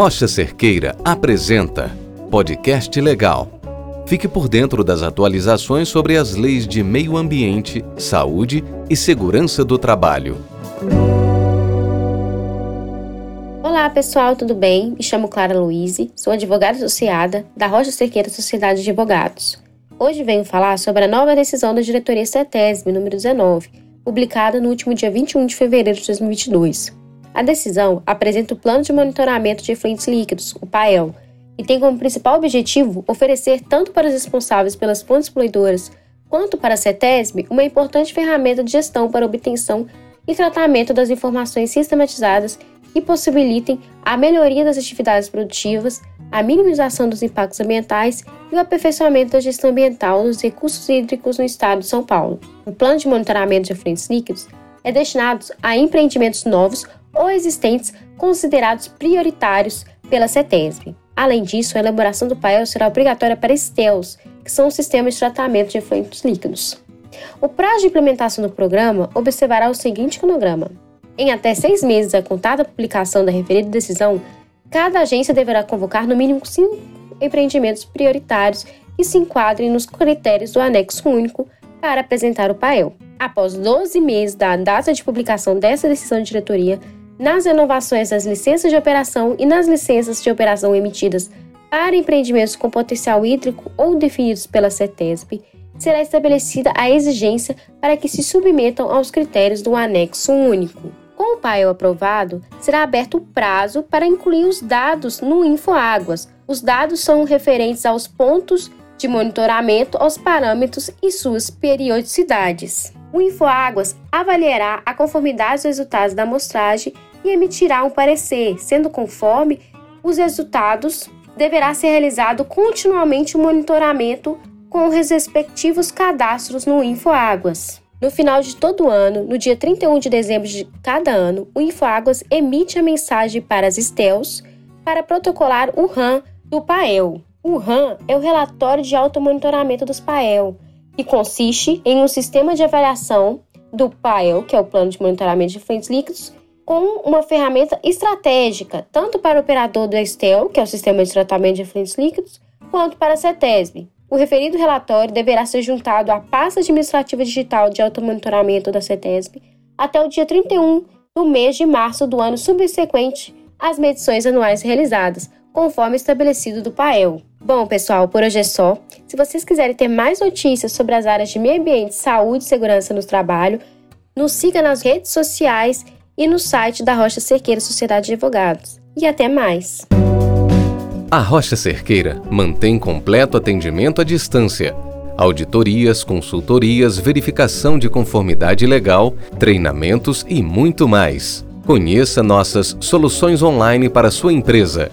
Rocha Cerqueira apresenta Podcast Legal. Fique por dentro das atualizações sobre as leis de meio ambiente, saúde e segurança do trabalho. Olá pessoal, tudo bem? Me chamo Clara Luiz, sou advogada associada da Rocha Cerqueira Sociedade de Advogados. Hoje venho falar sobre a nova decisão da diretoria CETESB número 19, publicada no último dia 21 de fevereiro de 2022. A decisão apresenta o Plano de Monitoramento de Efluentes Líquidos, o PAEL, e tem como principal objetivo oferecer tanto para os responsáveis pelas fontes poluidoras quanto para a CETESB uma importante ferramenta de gestão para obtenção e tratamento das informações sistematizadas que possibilitem a melhoria das atividades produtivas, a minimização dos impactos ambientais e o aperfeiçoamento da gestão ambiental dos recursos hídricos no estado de São Paulo. O plano de monitoramento de efluentes líquidos é destinado a empreendimentos novos ou existentes considerados prioritários pela CETESB. Além disso, a elaboração do PAEL será obrigatória para STELs, que são os sistemas de tratamento de efluentes líquidos. O prazo de implementação do programa observará o seguinte cronograma. Em até seis meses a contar da publicação da referida decisão, cada agência deverá convocar no mínimo cinco empreendimentos prioritários que se enquadrem nos critérios do anexo único para apresentar o PAEL. Após 12 meses da data de publicação dessa decisão de diretoria, nas renovações das licenças de operação e nas licenças de operação emitidas para empreendimentos com potencial hídrico ou definidos pela CETESB, será estabelecida a exigência para que se submetam aos critérios do anexo único. Com o PAEL aprovado, será aberto o prazo para incluir os dados no InfoAguas. Os dados são referentes aos pontos de monitoramento, aos parâmetros e suas periodicidades. O InfoAguas avaliará a conformidade dos resultados da amostragem e emitirá um parecer, sendo conforme os resultados, deverá ser realizado continuamente o um monitoramento com os respectivos cadastros no InfoAguas. No final de todo ano, no dia 31 de dezembro de cada ano, o InfoAguas emite a mensagem para as STELs para protocolar o RAM do PAEL. O RAM é o relatório de automonitoramento dos PAEL, que consiste em um sistema de avaliação do PAEL, que é o Plano de Monitoramento de Efluentes Líquidos, com uma ferramenta estratégica, tanto para o operador do Estel, que é o Sistema de Tratamento de Efluentes Líquidos, quanto para a CETESB, o referido relatório deverá ser juntado à pasta administrativa digital de automonitoramento da CETESB até o dia 31 do mês de março do ano subsequente às medições anuais realizadas, conforme estabelecido do PAEL. Bom, pessoal, por hoje é só. Se vocês quiserem ter mais notícias sobre as áreas de meio ambiente, saúde e segurança no trabalho, nos siga nas redes sociais e no site da Rocha Cerqueira Sociedade de Advogados. E até mais! A Rocha Cerqueira mantém completo atendimento à distância. Auditorias, consultorias, verificação de conformidade legal, treinamentos e muito mais. Conheça nossas soluções online para sua empresa.